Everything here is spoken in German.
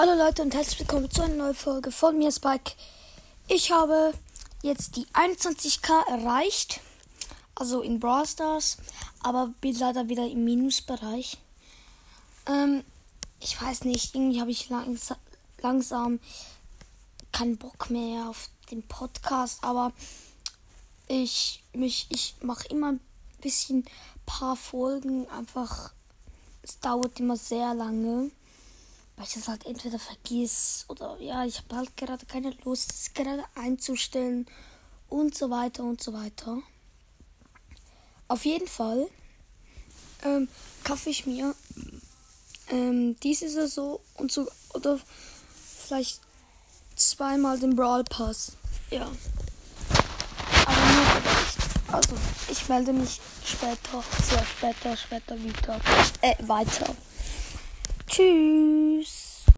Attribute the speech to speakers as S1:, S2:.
S1: Hallo Leute und herzlich willkommen zu einer neuen Folge von mir, Spike. Ich habe jetzt die 21k erreicht, also in Brawl Stars, aber bin leider wieder im Minusbereich. Ähm, ich weiß nicht, irgendwie habe ich langs langsam keinen Bock mehr auf den Podcast, aber ich mich ich mache immer ein bisschen paar Folgen einfach es dauert immer sehr lange weil ich das halt entweder vergiss oder ja, ich habe halt gerade keine Lust, es gerade einzustellen und so weiter und so weiter. Auf jeden Fall ähm, kaufe ich mir ähm, diese Saison und so oder vielleicht zweimal den Brawl Pass. Ja. Aber nur vielleicht. Also, ich melde mich später, sehr später, später wieder. Äh, weiter. Tschüss.